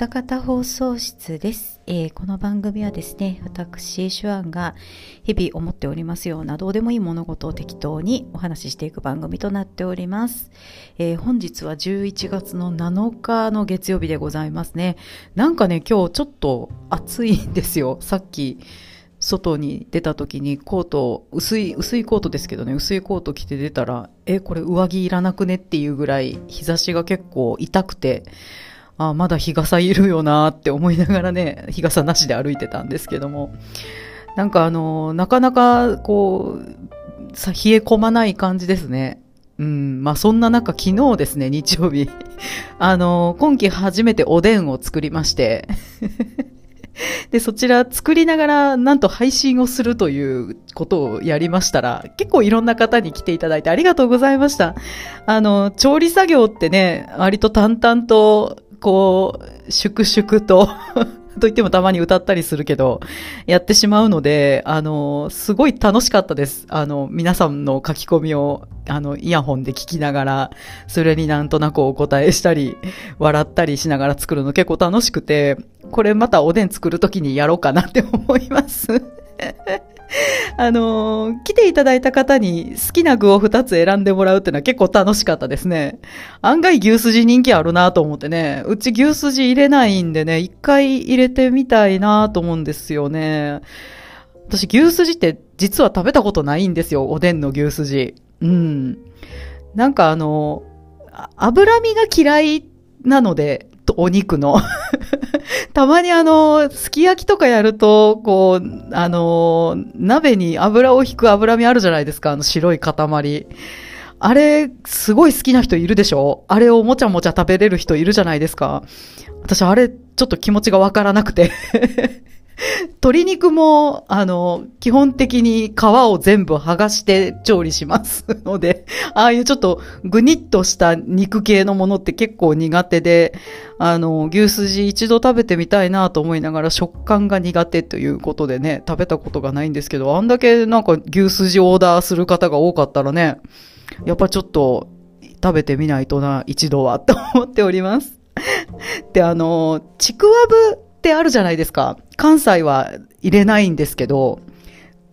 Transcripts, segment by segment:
たかた放送室です、えー、この番組はですね、私、手腕が日々思っておりますようなどうでもいい物事を適当にお話ししていく番組となっております。えー、本日は11月の7日の月曜日でございますね。なんかね、今日ちょっと暑いんですよ。さっき、外に出た時にコート、薄い、薄いコートですけどね、薄いコート着て出たら、え、これ上着いらなくねっていうぐらい日差しが結構痛くて、あ、まだ日傘いるよなって思いながらね、日傘なしで歩いてたんですけども、なんかあの、なかなかこう、さ、冷え込まない感じですね。うん、まあそんな中昨日ですね、日曜日、あの、今季初めておでんを作りまして で、そちら作りながら、なんと配信をするということをやりましたら、結構いろんな方に来ていただいてありがとうございました。あの、調理作業ってね、割と淡々と、こう、粛々と と言ってもたまに歌ったりするけど、やってしまうので、あの、すごい楽しかったです。あの、皆さんの書き込みを、あの、イヤホンで聞きながら、それになんとなくお答えしたり、笑ったりしながら作るの結構楽しくて、これまたおでん作るときにやろうかなって思います。あのー、来ていただいた方に好きな具を2つ選んでもらうっていうのは結構楽しかったですね。案外牛すじ人気あるなと思ってね。うち牛すじ入れないんでね、一回入れてみたいなと思うんですよね。私牛すじって実は食べたことないんですよ。おでんの牛すじ。うん。なんかあの、脂身が嫌いなので、お肉の。たまにあの、すき焼きとかやると、こう、あの、鍋に油を引く脂身あるじゃないですか、あの白い塊。あれ、すごい好きな人いるでしょ？あれをもちゃもちゃ食べれる人いるじゃないですか。私、あれ、ちょっと気持ちがわからなくて 鶏肉も、あの、基本的に皮を全部剥がして調理します ので、ああいうちょっとぐにっとした肉系のものって結構苦手で、あの、牛すじ一度食べてみたいなと思いながら食感が苦手ということでね、食べたことがないんですけど、あんだけなんか牛すじオーダーする方が多かったらね、やっぱちょっと食べてみないとな、一度は、と思っております。で、あの、ちくわぶってあるじゃないですか。関西は入れないんですけど、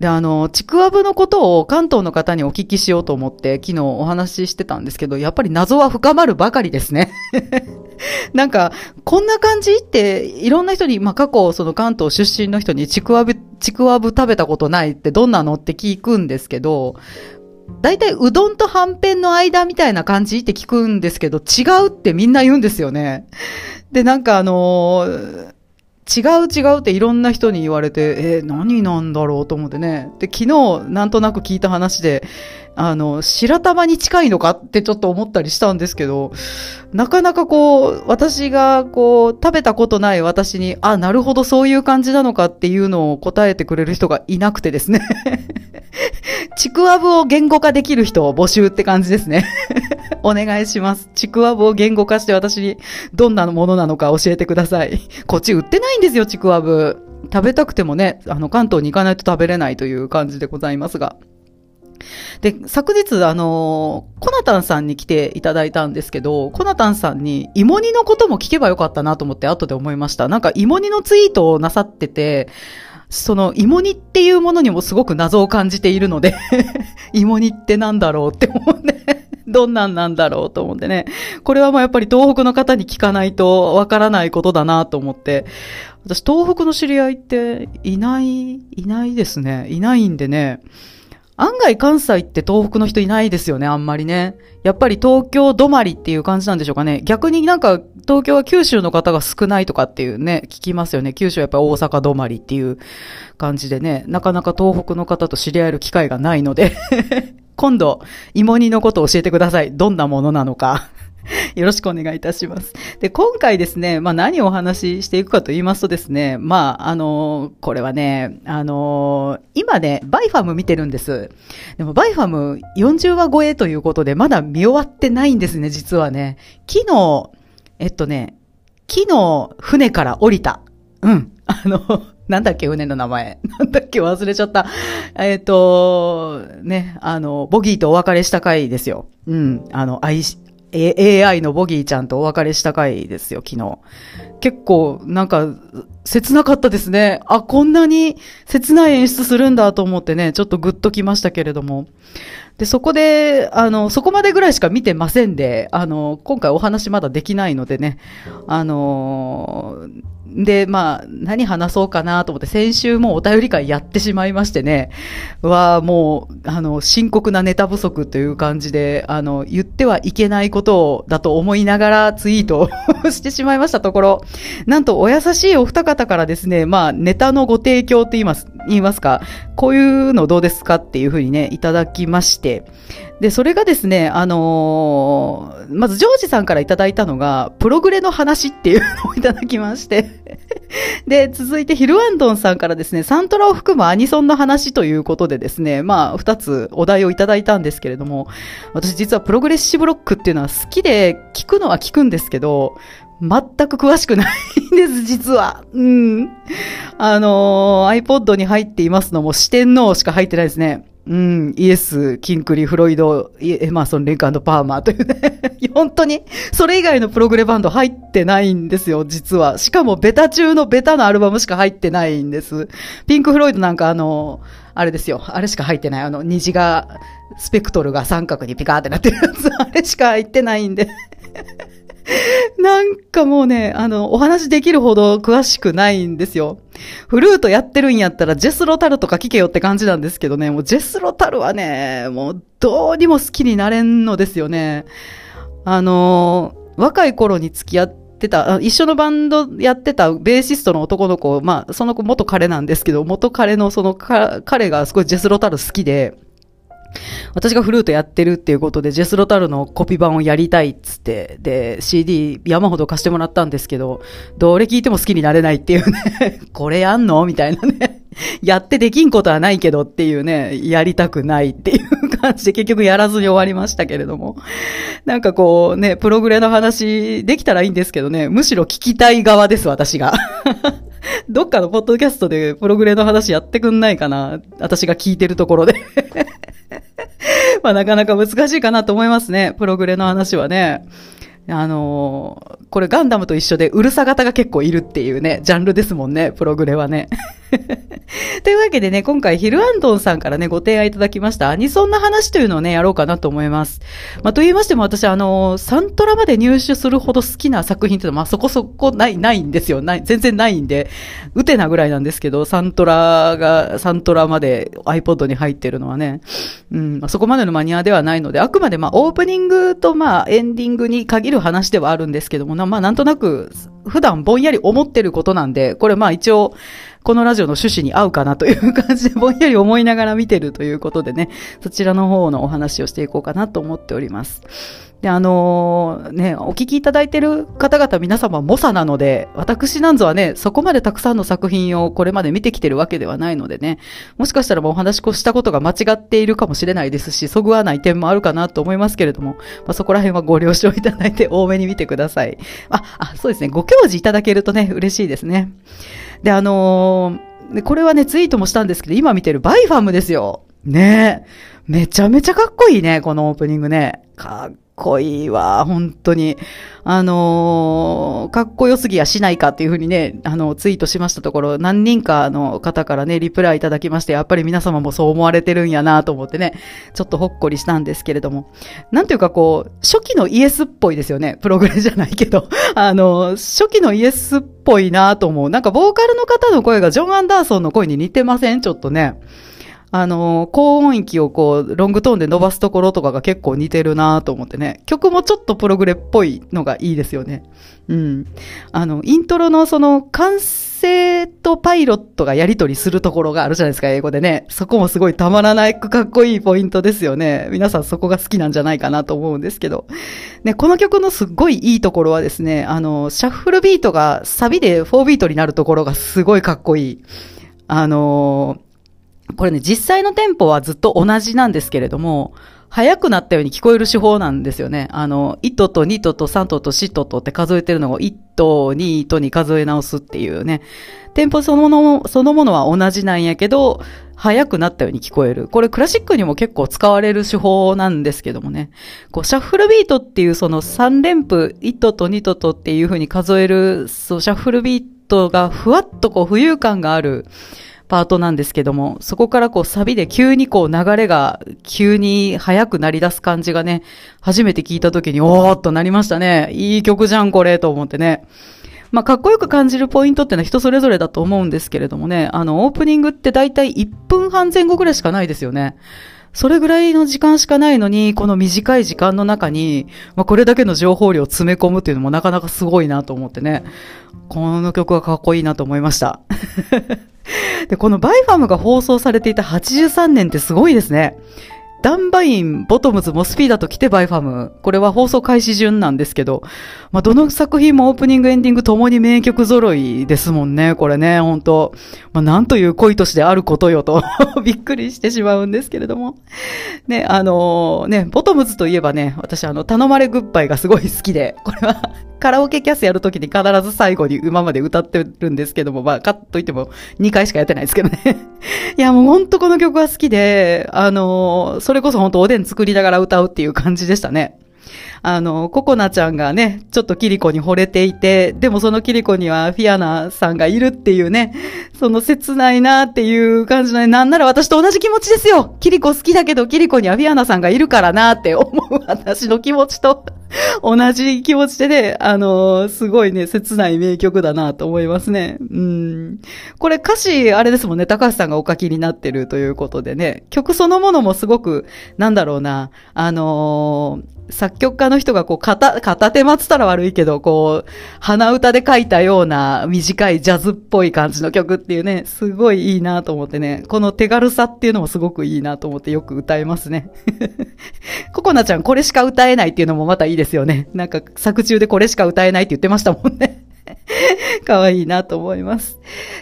で、あの、ちくわぶのことを関東の方にお聞きしようと思って昨日お話ししてたんですけど、やっぱり謎は深まるばかりですね。なんか、こんな感じっていろんな人に、まあ、過去その関東出身の人にちくわぶ、ちくわぶ食べたことないってどんなのって聞くんですけど、大体うどんとはんぺんの間みたいな感じって聞くんですけど、違うってみんな言うんですよね。で、なんかあのー違う違うっていろんな人に言われて、えー、何なんだろうと思ってね。で、昨日なんとなく聞いた話で、あの、白玉に近いのかってちょっと思ったりしたんですけど、なかなかこう、私がこう、食べたことない私に、あ、なるほどそういう感じなのかっていうのを答えてくれる人がいなくてですね。ちくわぶを言語化できる人を募集って感じですね。お願いします。ちくわぶを言語化して私にどんなものなのか教えてください。こっち売ってないんですよ、ちくわぶ。食べたくてもね、あの、関東に行かないと食べれないという感じでございますが。で、昨日、あのコナタンさんに来ていただいたんですけど、コナタンさんに芋煮のことも聞けばよかったなと思って後で思いました。なんか芋煮のツイートをなさってて、その芋煮っていうものにもすごく謎を感じているので 芋煮ってなんだろうって思うねどんなんなんだろうと思ってね。これはもうやっぱり東北の方に聞かないとわからないことだなと思って。私東北の知り合いっていない、いないですね。いないんでね。案外関西って東北の人いないですよね、あんまりね。やっぱり東京止まりっていう感じなんでしょうかね。逆になんか東京は九州の方が少ないとかっていうね、聞きますよね。九州はやっぱり大阪止まりっていう感じでね、なかなか東北の方と知り合える機会がないので今度、芋煮のことを教えてください。どんなものなのか。よろしくお願いいたします。で、今回ですね、まあ何をお話ししていくかと言いますとですね、まあ、あのこれはね、あの今ね、バイファム見てるんです。でも、バイファム40話超えということで、まだ見終わってないんですね、実はね。昨日、えっとね、昨日、船から降りた。うん。あの、なんだっけ、船の名前。なんだっけ、忘れちゃった。えっ、ー、と、ね、あの、ボギーとお別れした回ですよ。うん。あの、愛し、AI のボギーちゃんとお別れした回ですよ、昨日。結構、なんか、切なかったですね。あ、こんなに切ない演出するんだと思ってね、ちょっとグッときましたけれども。で、そこで、あの、そこまでぐらいしか見てませんで、あの、今回お話まだできないのでね、あので、まあ、何話そうかなと思って、先週もお便り会やってしまいましてね、は、もう、あの、深刻なネタ不足という感じで、あの、言ってはいけないこと、だと思いながらツイートをしてしまいましたところ、なんとお優しいお二方からですね、まあ、ネタのご提供って言います、言いますか、こういうのどうですかっていうふうにね、いただきまして、で、それがですね、あのー、まずジョージさんからいただいたのが、プログレの話っていうのをいただきまして で、続いてヒルアンドンさんからですね、サントラを含むアニソンの話ということでですね、まあ、二つお題をいただいたんですけれども、私実はプログレッシブロックっていうのは好きで聞くのは聞くんですけど、全く詳しくないんです、実は。うん。あのー、iPod に入っていますのも四天王しか入ってないですね。うん、イエス、キンクリ、フロイド、エマーソン、レンカンパーマーというね 本当に、それ以外のプログレバンド入ってないんですよ、実は。しかも、ベタ中のベタのアルバムしか入ってないんです。ピンク・フロイドなんかあの、あれですよ、あれしか入ってない。あの、虹が、スペクトルが三角にピカーってなってるやつ、あれしか入ってないんで なんかもうね、あの、お話できるほど詳しくないんですよ。フルートやってるんやったらジェスロタルとか聞けよって感じなんですけどね、もうジェスロタルはね、もうどうにも好きになれんのですよね。あの、若い頃に付き合ってた、一緒のバンドやってたベーシストの男の子、まあ、その子元彼なんですけど、元彼のその彼がすごいジェスロタル好きで、私がフルートやってるっていうことで、ジェスロタルのコピ版をやりたいっつって、で、CD 山ほど貸してもらったんですけど、どれ聞いても好きになれないっていうね これやんのみたいなね やってできんことはないけどっていうね、やりたくないっていう感じで結局やらずに終わりましたけれども。なんかこうね、プログレの話できたらいいんですけどね、むしろ聞きたい側です、私が。どっかのポッドキャストでプログレの話やってくんないかな私が聞いてるところでまあなかなか難しいかなと思いますね。プログレの話はね。あのー、これガンダムと一緒でうるさ型が結構いるっていうね、ジャンルですもんね、プログレはね。というわけでね、今回ヒルアンドンさんからね、ご提案いただきましたアニソンの話というのをね、やろうかなと思います。まあ、と言いましても私、あの、サントラまで入手するほど好きな作品っていうのは、まあ、そこそこない、ないんですよ。ない、全然ないんで、うてなぐらいなんですけど、サントラが、サントラまで iPod に入ってるのはね、うん、まあ、そこまでのマニアではないので、あくまでまあ、オープニングとまあ、エンディングに限る話ではあるんですけども、まあ、なんとなく、普段ぼんやり思ってることなんで、これまあ一応、このラジオの趣旨に合うかなという感じでぼんやり思いながら見てるということでね、そちらの方のお話をしていこうかなと思っております。で、あのー、ね、お聞きいただいてる方々皆様猛者なので、私なんぞはね、そこまでたくさんの作品をこれまで見てきてるわけではないのでね、もしかしたらもうお話ししたことが間違っているかもしれないですし、そぐわない点もあるかなと思いますけれども、まあ、そこら辺はご了承いただいて多めに見てください。あ、あ、そうですね、ご教示いただけるとね、嬉しいですね。で、あのー、これはね、ツイートもしたんですけど、今見てるバイファムですよ。ねめちゃめちゃかっこいいね、このオープニングね。かっこいいわ、本当に。あのー、かっこよすぎやしないかっていうふうにね、あの、ツイートしましたところ、何人かの方からね、リプライいただきまして、やっぱり皆様もそう思われてるんやなと思ってね、ちょっとほっこりしたんですけれども。なんていうかこう、初期のイエスっぽいですよね。プログレじゃないけど。あの、初期のイエスっぽいなと思う。なんかボーカルの方の声がジョン・アンダーソンの声に似てません？ちょっとね。あの、高音域をこう、ロングトーンで伸ばすところとかが結構似てるなと思ってね。曲もちょっとプログレっぽいのがいいですよね。うん。あの、イントロのその、完成とパイロットがやりとりするところがあるじゃないですか、英語でね。そこもすごいたまらないかっこいいポイントですよね。皆さんそこが好きなんじゃないかなと思うんですけど。ね、この曲のすっごいいいところはですね、あの、シャッフルビートがサビで4ビートになるところがすごいかっこいい。あのこれね、実際のテンポはずっと同じなんですけれども、速くなったように聞こえる手法なんですよね。あの、1と2とと3とと4ととって数えてるのを1と2とに数え直すっていうね。テンポそのもの、そのものは同じなんやけど、速くなったように聞こえる。これクラシックにも結構使われる手法なんですけどもね。こう、シャッフルビートっていうその3連符、1とと2ととっていう風に数える、そう、シャッフルビートがふわっとこう浮遊感があるパートなんですけども、そこからこうサビで急にこう流れが急に速くなり出す感じがね、初めて聞いた時におーっとなりましたね。いい曲じゃんこれと思ってね。まあ、かっこよく感じるポイントってのは人それぞれだと思うんですけれどもね、あの、オープニングって大体1分半前後ぐらいしかないですよね。それぐらいの時間しかないのに、この短い時間の中に、まあ、これだけの情報量を詰め込むっていうのもなかなかすごいなと思ってね。この曲はかっこいいなと思いました。で、このバイファムが放送されていた83年ってすごいですね。ダンバイン、ボトムズ、モスピーダと来てバイファム。これは放送開始順なんですけど、まあ、どの作品もオープニング、エンディングともに名曲揃いですもんね。これね、本当まあ、なんという濃い年であることよと びっくりしてしまうんですけれども。ね、あのー、ね、ボトムズといえばね、私あの、頼まれグッバイがすごい好きで、これはカラオケキャスやるときに必ず最後に今まで歌ってるんですけども、まあ、カッといっても2回しかやってないですけどね。いや、もうほんとこの曲は好きで、あの、それこそほんとおでん作りながら歌うっていう感じでしたね。あの、ココナちゃんがね、ちょっとキリコに惚れていて、でもそのキリコにはフィアナさんがいるっていうね、その切ないなっていう感じのね、なんなら私と同じ気持ちですよキリコ好きだけどキリコにはフィアナさんがいるからなって思う私の気持ちと同じ気持ちでね、あのすごいね、切ない名曲だなと思いますね。うん。これ歌詞、あれですもんね、高橋さんがお書きになってるということでね、曲そのものもすごく、なんだろうな、あの作曲家の人がこう、片、片手待つたら悪いけど、こう、鼻歌で書いたような短いジャズっぽい感じの曲っていうね、すごいいいなと思ってね、この手軽さっていうのもすごくいいなと思ってよく歌えますね。ココナちゃんこれしか歌えないっていうのもまたいいですよね。なんか作中でこれしか歌えないって言ってましたもんね。可愛いなと思います。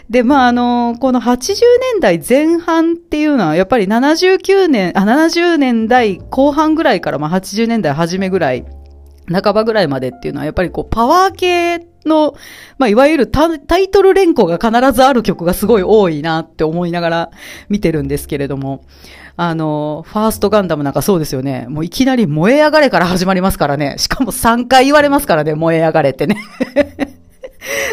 で、まあ、あの、この80年代前半っていうのは、やっぱり79年、あ、70年代後半ぐらいから、まあ、80年代初めぐらい、半ばぐらいまでっていうのは、やっぱりこう、パワー系の、まあ、いわゆるタイトル連呼が必ずある曲がすごい多いなって思いながら見てるんですけれども、あの、ファーストガンダムなんかそうですよね。もういきなり燃え上がれから始まりますからね。しかも3回言われますからね、燃え上がれってね。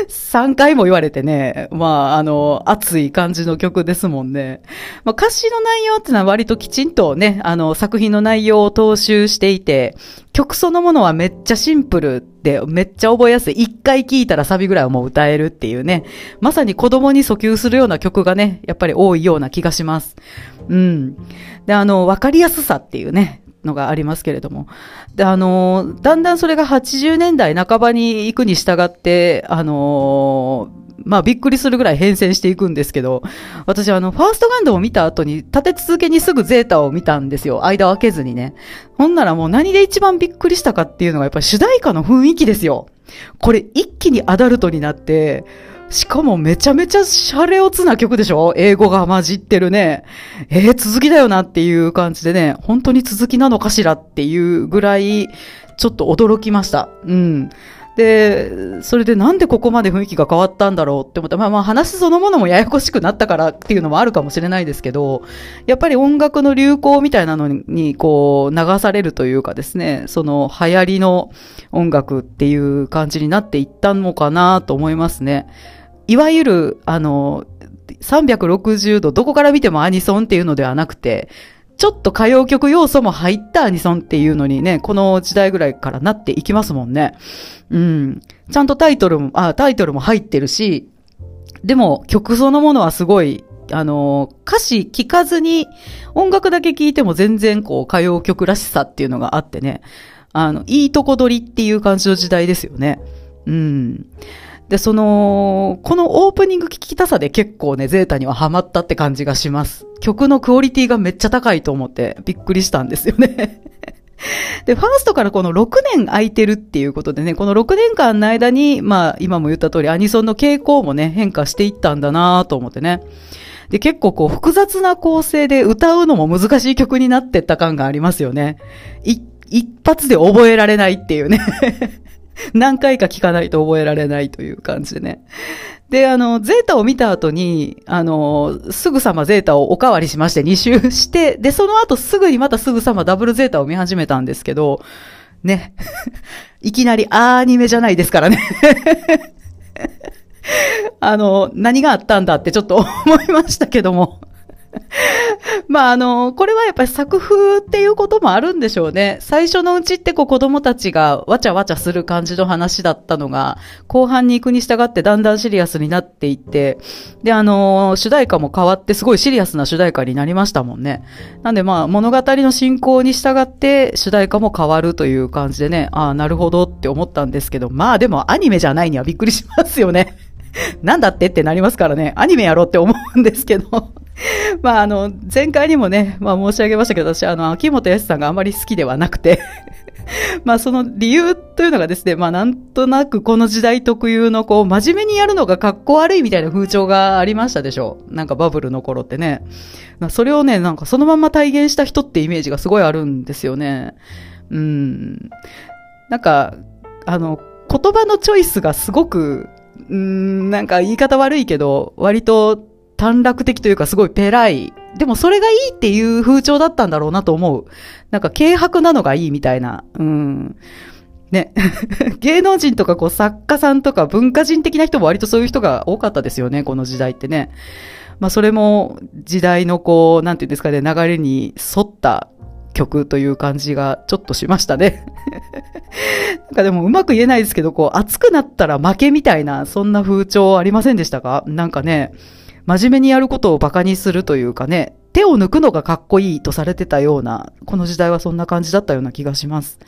3回も言われてね、まあ、あの、熱い感じの曲ですもんね。まあ、歌詞の内容ってのは割ときちんとね、あの、作品の内容を踏襲していて、曲そのものはめっちゃシンプルで、めっちゃ覚えやすい。一回聴いたらサビぐらいはもう歌えるっていうね。まさに子供に訴求するような曲がね、やっぱり多いような気がします。うん。で、あの、わかりやすさっていうね、のがありますけれども。で、あの、だんだんそれが80年代半ばに行くに従って、あの、まあびっくりするぐらい変遷していくんですけど、私あの、ファーストガンダムを見た後に立て続けにすぐゼータを見たんですよ。間を空けずにね。ほんならもう何で一番びっくりしたかっていうのがやっぱり主題歌の雰囲気ですよ。これ一気にアダルトになって、しかもめちゃめちゃシャレオツな曲でしょ？英語が混じってるね。えー、続きだよなっていう感じでね、本当に続きなのかしらっていうぐらい、ちょっと驚きました。うん。で、それでなんでここまで雰囲気が変わったんだろうって思った。まあまあ話そのものもややこしくなったからっていうのもあるかもしれないですけど、やっぱり音楽の流行みたいなのにこう流されるというかですね、その流行りの音楽っていう感じになっていったのかなと思いますね。いわゆる、あの、360度どこから見てもアニソンっていうのではなくて、ちょっと歌謡曲要素も入ったアニソンっていうのにね、この時代ぐらいからなっていきますもんね。うん。ちゃんとタイトルも、あ、タイトルも入ってるし、でも曲そのものはすごい、あの、歌詞聞かずに音楽だけ聞いても全然こう歌謡曲らしさっていうのがあってね、あの、いいとこ取りっていう感じの時代ですよね。うん。で、その、このオープニング聞きたさで結構ね、ゼータにはハマったって感じがします。曲のクオリティがめっちゃ高いと思ってびっくりしたんですよね。で、ファーストからこの6年空いてるっていうことでね、この6年間の間に、まあ、今も言った通りアニソンの傾向もね、変化していったんだなと思ってね。で、結構こう複雑な構成で歌うのも難しい曲になってった感がありますよね。一発で覚えられないっていうね 何回か聞かないと覚えられないという感じでね。で、あの、ゼータを見た後に、あの、すぐさまゼータをおかわりしまして、2周して、で、その後すぐにまたすぐさまダブルゼータを見始めたんですけど、ね。いきなりアニメじゃないですからね あの、何があったんだってちょっと思いましたけどもまあ、あの、これはやっぱり作風っていうこともあるんでしょうね。最初のうちってこう子供たちがわちゃわちゃする感じの話だったのが、後半に行くに従ってだんだんシリアスになっていって、で、あの、主題歌も変わってすごいシリアスな主題歌になりましたもんね。なんでまあ、物語の進行に従って主題歌も変わるという感じでね、ああ、なるほどって思ったんですけど、まあでもアニメじゃないにはびっくりしますよね。なんだってってなりますからね、アニメやろうって思うんですけど。まあ、あの、前回にもね、まあ申し上げましたけど、私、あの、秋元康さんがあまり好きではなくて まあその理由というのがですね、まあなんとなくこの時代特有のこう真面目にやるのが格好悪いみたいな風潮がありましたでしょう。なんかバブルの頃ってね。ま、それをね、なんかそのまま体現した人ってイメージがすごいあるんですよね。うん。なんか、あの、言葉のチョイスがすごく、うん、なんか言い方悪いけど、割と短絡的というかすごいペライ。でもそれがいいっていう風潮だったんだろうなと思う。なんか軽薄なのがいいみたいな。うん。ね。芸能人とかこう作家さんとか文化人的な人も割とそういう人が多かったですよね、この時代ってね。まあそれも時代のこう、なんていうんですかね、流れに沿った曲という感じがちょっとしましたね。なんかでもうまく言えないですけど、こう熱くなったら負けみたいな、そんな風潮ありませんでしたか？なんかね、真面目にやることを馬鹿にするというかね、手を抜くのがかっこいいとされてたような、この時代はそんな感じだったような気がします。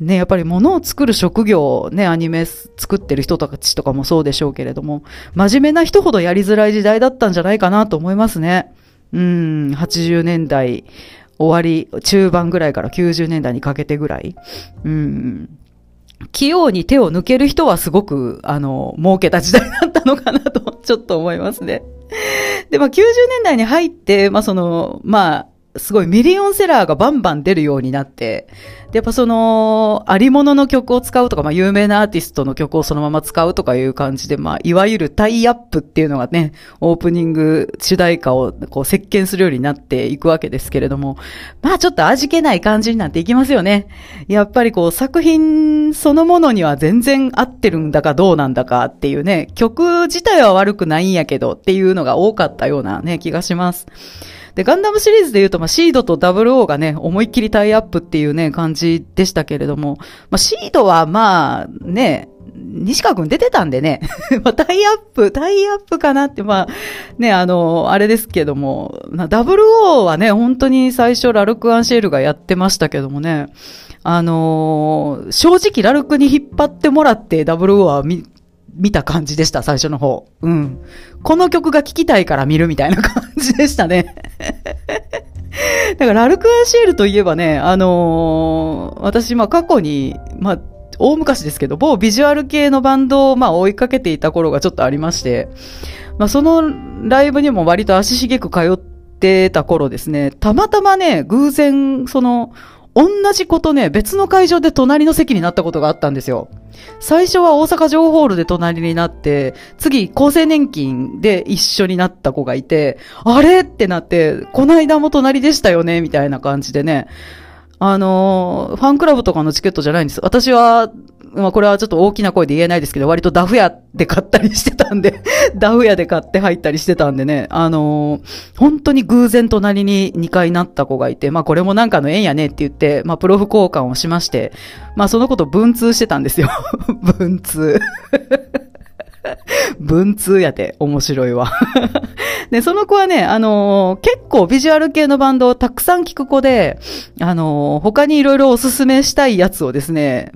ね、やっぱり物を作る職業、ね、アニメ作ってる人たちとかもそうでしょうけれども、真面目な人ほどやりづらい時代だったんじゃないかなと思いますね。うん、80年代終わり、中盤ぐらいから90年代にかけてぐらい。うん、器用に手を抜ける人はすごく、あの、儲けた時代だったのかなと、ちょっと思いますね。で、まあ、90年代に入って、まあ、その、まあ、すごいミリオンセラーがバンバン出るようになって、で、やっぱその、ありものの曲を使うとか、まあ、有名なアーティストの曲をそのまま使うとかいう感じで、まあ、いわゆるタイアップっていうのがね、オープニング主題歌をこう、席巻するようになっていくわけですけれども、まあ、ちょっと味気ない感じになっていきますよね。やっぱりこう、作品そのものには全然合ってるんだかどうなんだかっていうね、曲自体は悪くないんやけどっていうのが多かったようなね、気がします。で、ガンダムシリーズで言うと、まあ、シードと WO がね、思いっきりタイアップっていうね、感じでしたけれども、まあ、シードはまあ、ね、西川くん出てたんでね、まあ、タイアップ、タイアップかなって、まあ、ね、あの、あれですけども、WO はね、本当に最初ラルク・アンシェルがやってましたけどもね、あのー、正直ラルクに引っ張ってもらって WO は見、見た感じでした、最初の方。うん。この曲が聴きたいから見るみたいな感じでしたね。だから、ラルク・アシエルといえばね、あのー、私、まあ、過去に、まあ、大昔ですけど、某ビジュアル系のバンドを、まあ、追いかけていた頃がちょっとありまして、まあ、そのライブにも割と足しげく通ってた頃ですね、たまたまね、偶然、その、同じことね、別の会場で隣の席になったことがあったんですよ。最初は大阪城ホールで隣になって、次、厚生年金で一緒になった子がいて、あれってなって、こないだも隣でしたよねみたいな感じでね。あのー、ファンクラブとかのチケットじゃないんです。私は、まあこれはちょっと大きな声で言えないですけど、割とダフ屋で買ったりしてたんで ダフ屋で買って入ったりしてたんでね、あのー、本当に偶然隣に2回なった子がいて、まあこれもなんかの縁やねって言って、まあプロフ交換をしまして、まあそのこと文通してたんですよ。文通。文通やて、面白いわ。で、その子はね、あのー、結構ビジュアル系のバンドをたくさん聴く子で、あのー、他にいろいろおすすめしたいやつをですね、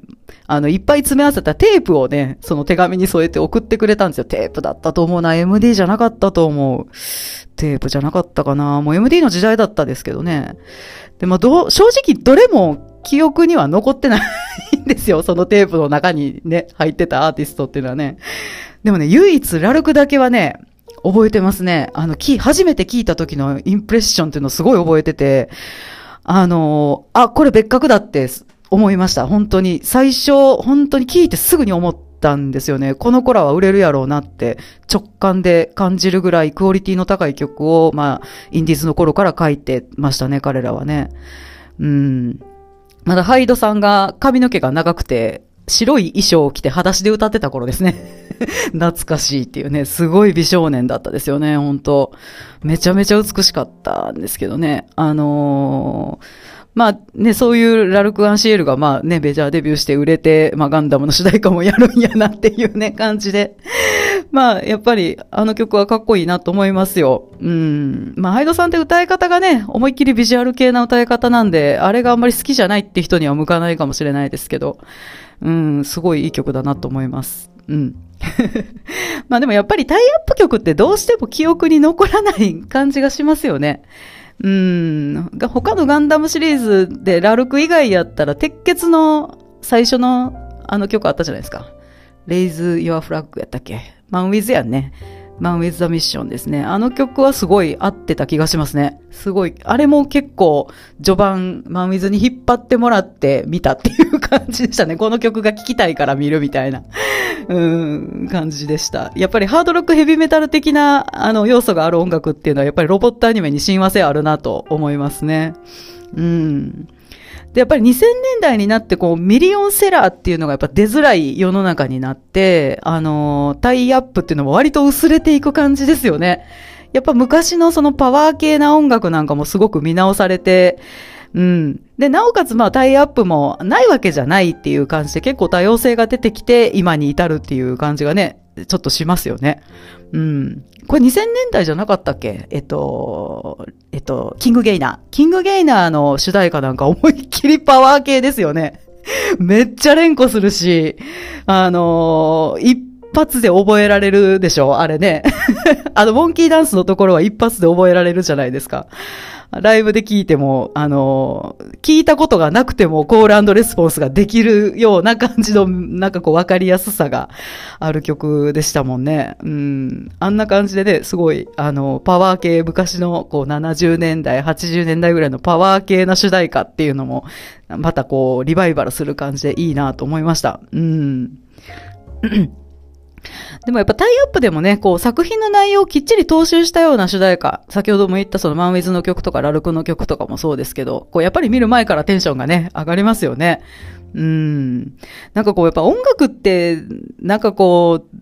あの、いっぱい詰め合わせたテープをね、その手紙に添えて送ってくれたんですよ。テープだったと思うな。MD じゃなかったと思う。テープじゃなかったかな。もう MD の時代だったですけどね。でも、どう、正直どれも記憶には残ってないんですよ。そのテープの中にね、入ってたアーティストっていうのはね。でもね、唯一ラルクだけはね、覚えてますね。あの、き、初めて聞いた時のインプレッションっていうのをすごい覚えてて、あの、あ、これ別格だって思いました。本当に。最初、本当に聞いてすぐに思ったんですよね。この子らは売れるやろうなって直感で感じるぐらいクオリティの高い曲を、まあ、インディーズの頃から書いてましたね、彼らはね。うん。まだハイドさんが髪の毛が長くて、白い衣装を着て裸足で歌ってた頃ですね。懐かしいっていうね、すごい美少年だったですよね、本当めちゃめちゃ美しかったんですけどね。あのーまあね、そういうラルク・アンシエルがまあね、メジャーデビューして売れて、まあガンダムの主題歌もやるんやなっていうね、感じで。まあ、やっぱりあの曲はかっこいいなと思いますよ。うん。まあ、ハイドさんって歌い方がね、思いっきりビジュアル系な歌い方なんで、あれがあんまり好きじゃないって人には向かないかもしれないですけど、うん、すごいいい曲だなと思います。うん。まあでもやっぱりタイアップ曲ってどうしても記憶に残らない感じがしますよね。うん。他のガンダムシリーズでラルク以外やったら、鉄血の最初のあの曲あったじゃないですか。レイズ・ヨア・フラッグやったっけ？マン・ウィズやんね。マン・ウィズ・ザ・ミッションですね。あの曲はすごい合ってた気がしますね。すごい。あれも結構序盤、マン・ウィズに引っ張ってもらって見たっていう感じでしたね。この曲が聴きたいから見るみたいな。うん、感じでした。やっぱりハードロックヘビーメタル的な、あの、要素がある音楽っていうのは、やっぱりロボットアニメに親和性あるなと思いますね。うん。で、やっぱり2000年代になって、こう、ミリオンセラーっていうのがやっぱ出づらい世の中になって、あの、タイアップっていうのも割と薄れていく感じですよね。やっぱ昔のそのパワー系な音楽なんかもすごく見直されて、うん。で、なおかつまあタイアップもないわけじゃないっていう感じで結構多様性が出てきて今に至るっていう感じがね、ちょっとしますよね。うん。これ2000年代じゃなかったっけ？えっと、えっと、キングゲイナー。キングゲイナーの主題歌なんか思いっきりパワー系ですよね。めっちゃ連呼するし、あのー、一発で覚えられるでしょ？あれね。あの、モンキーダンスのところは一発で覚えられるじゃないですか。ライブで聞いても、あの、聞いたことがなくてもコールレスポンスができるような感じの、なんかこう分かりやすさがある曲でしたもんね。うん。あんな感じでね、すごい、あの、パワー系、昔のこう70年代、80年代ぐらいのパワー系な主題歌っていうのも、またこう、リバイバルする感じでいいなと思いました。うん。でもやっぱタイアップでもね、こう作品の内容をきっちり踏襲したような主題歌、先ほども言ったそのマンウィズの曲とかラルクの曲とかもそうですけど、こうやっぱり見る前からテンションがね、上がりますよね。うん。なんかこうやっぱ音楽って、なんかこう、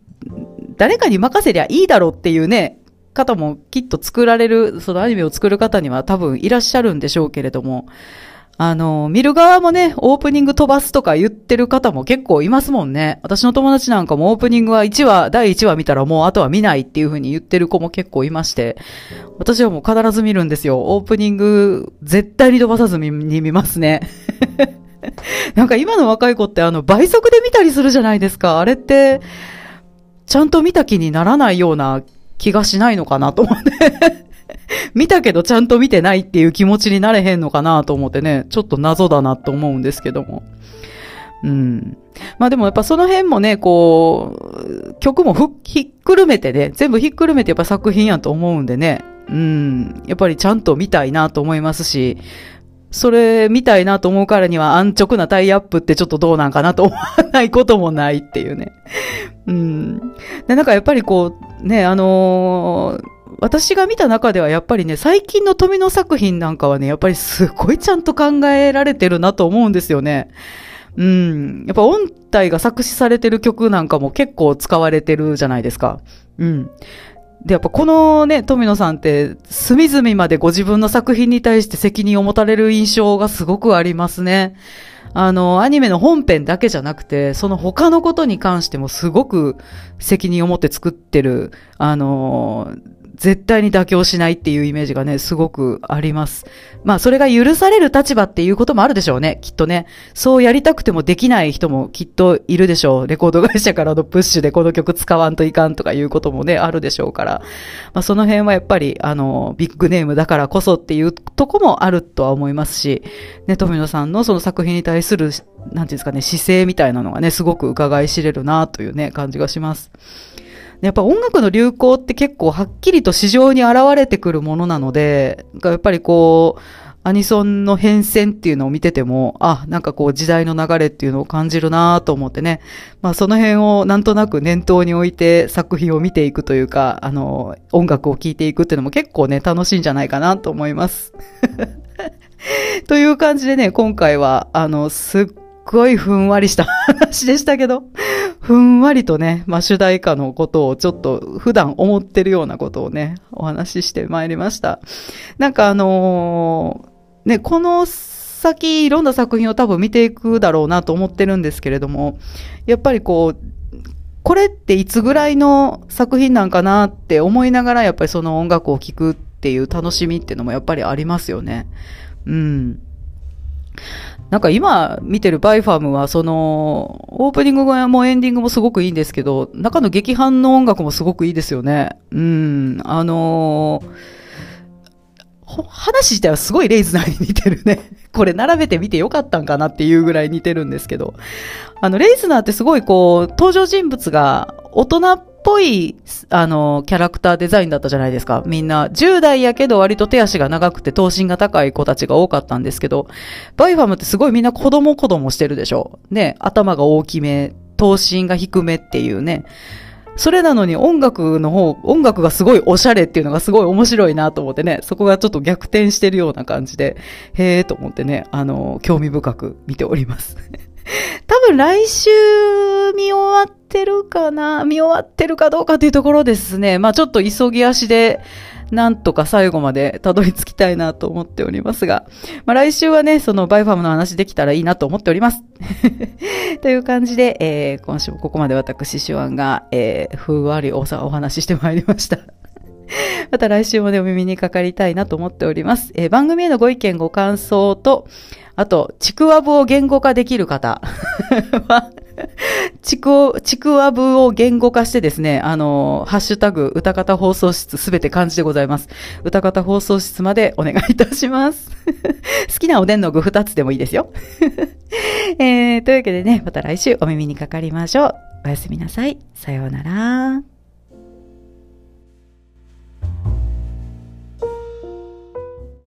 誰かに任せりゃいいだろうっていうね、方もきっと作られる、そのアニメを作る方には多分いらっしゃるんでしょうけれども、あの、見る側もね、オープニング飛ばすとか言ってる方も結構いますもんね。私の友達なんかもオープニングは1話、第1話見たらもうあとは見ないっていう風に言ってる子も結構いまして、私はもう必ず見るんですよ。オープニング絶対に飛ばさずに見ますね。なんか今の若い子ってあの倍速で見たりするじゃないですか。あれって、ちゃんと見た気にならないような気がしないのかなと思って 見たけどちゃんと見てないっていう気持ちになれへんのかなと思ってね、ちょっと謎だなと思うんですけども。うん。まあでもやっぱその辺もね、こう、曲もひっくるめてね、全部ひっくるめてやっぱ作品やと思うんでね、うん。やっぱりちゃんと見たいなと思いますし、それ見たいなと思うからには安直なタイアップってちょっとどうなんかなと思わないこともないっていうね。うん。で、なんかやっぱりこう、ね、あのー私が見た中ではやっぱりね、最近の富野作品なんかはね、やっぱりすごいちゃんと考えられてるなと思うんですよね。うん。やっぱ音体が作詞されてる曲なんかも結構使われてるじゃないですか。うん。で、やっぱこのね、富野さんって隅々までご自分の作品に対して責任を持たれる印象がすごくありますね。あの、アニメの本編だけじゃなくて、その他のことに関してもすごく責任を持って作ってる、あの、絶対に妥協しないっていうイメージがね、すごくあります。まあ、それが許される立場っていうこともあるでしょうね、きっとね。そうやりたくてもできない人もきっといるでしょう。レコード会社からのプッシュでこの曲使わんといかんとかいうこともね、あるでしょうから。まあ、その辺はやっぱり、あの、ビッグネームだからこそっていうとこもあるとは思いますし、ね、富野さんのその作品に対する、なんていうんですかね、姿勢みたいなのがね、すごく伺い知れるなというね、感じがします。やっぱ音楽の流行って結構はっきりと市場に現れてくるものなので、やっぱりこう、アニソンの変遷っていうのを見てても、あ、なんかこう時代の流れっていうのを感じるなと思ってね。まあその辺をなんとなく念頭に置いて作品を見ていくというか、あの、音楽を聴いていくっていうのも結構ね、楽しいんじゃないかなと思います。という感じでね、今回は、あの、すっごいふんわりした話でしたけど、ふんわりとね、まあ、主題歌のことをちょっと普段思ってるようなことをね、お話ししてまいりました。なんかあのー、ね、この先いろんな作品を多分見ていくだろうなと思ってるんですけれども、やっぱりこう、これっていつぐらいの作品なんかなって思いながらやっぱりその音楽を聴くっていう楽しみっていうのもやっぱりありますよね。うん。なんか今見てるバイファムは、その、オープニングもエンディングもすごくいいんですけど、中の劇伴の音楽もすごくいいですよね。うん、あのー、話自体はすごいレイズナーに似てるね。これ並べてみてよかったんかなっていうぐらい似てるんですけど。あの、レイズナーってすごいこう、登場人物が大人っぽい、あの、キャラクターデザインだったじゃないですか。みんな、10代やけど割と手足が長くて頭身が高い子たちが多かったんですけど、バイファムってすごいみんな子供子供してるでしょ。ね、頭が大きめ、頭身が低めっていうね。それなのに音楽の方、音楽がすごいおしゃれっていうのがすごい面白いなと思ってね、そこがちょっと逆転してるような感じで、へえーと思ってね、あの、興味深く見ております。多分来週見終わってるかな見終わってるかどうかというところですね。まあちょっと急ぎ足で、なんとか最後までたどり着きたいなと思っておりますが、まあ来週はね、そのバイファムの話できたらいいなと思っております。という感じで、えー、今週もここまで私、手腕が、えー、ふんわりおさお話ししてまいりました。また来週もね、お耳にかかりたいなと思っております。えー、番組へのご意見、ご感想と、あと、ちくわぶを言語化できる方は、ちく、ちくわぶを言語化してですね、あの、ハッシュタグ、歌方放送室すべて漢字でございます。歌方放送室までお願いいたします。好きなおでんの具二つでもいいですよ。えー、というわけでね、また来週お耳にかかりましょう。おやすみなさい。さようなら。